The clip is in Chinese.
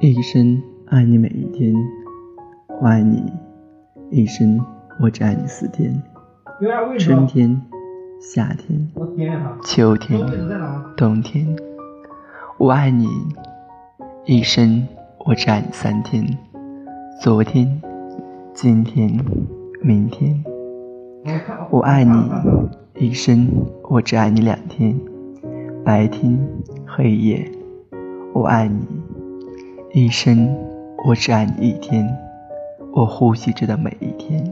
一生爱你每一天，我爱你一生，我只爱你四天：春天、夏天、秋天、冬天。我爱你一生，我只爱你三天：昨天、今天、明天。我爱你一生，我只爱你两天：白天、黑夜。我爱你。一生我只爱你一天我呼吸着的每一天。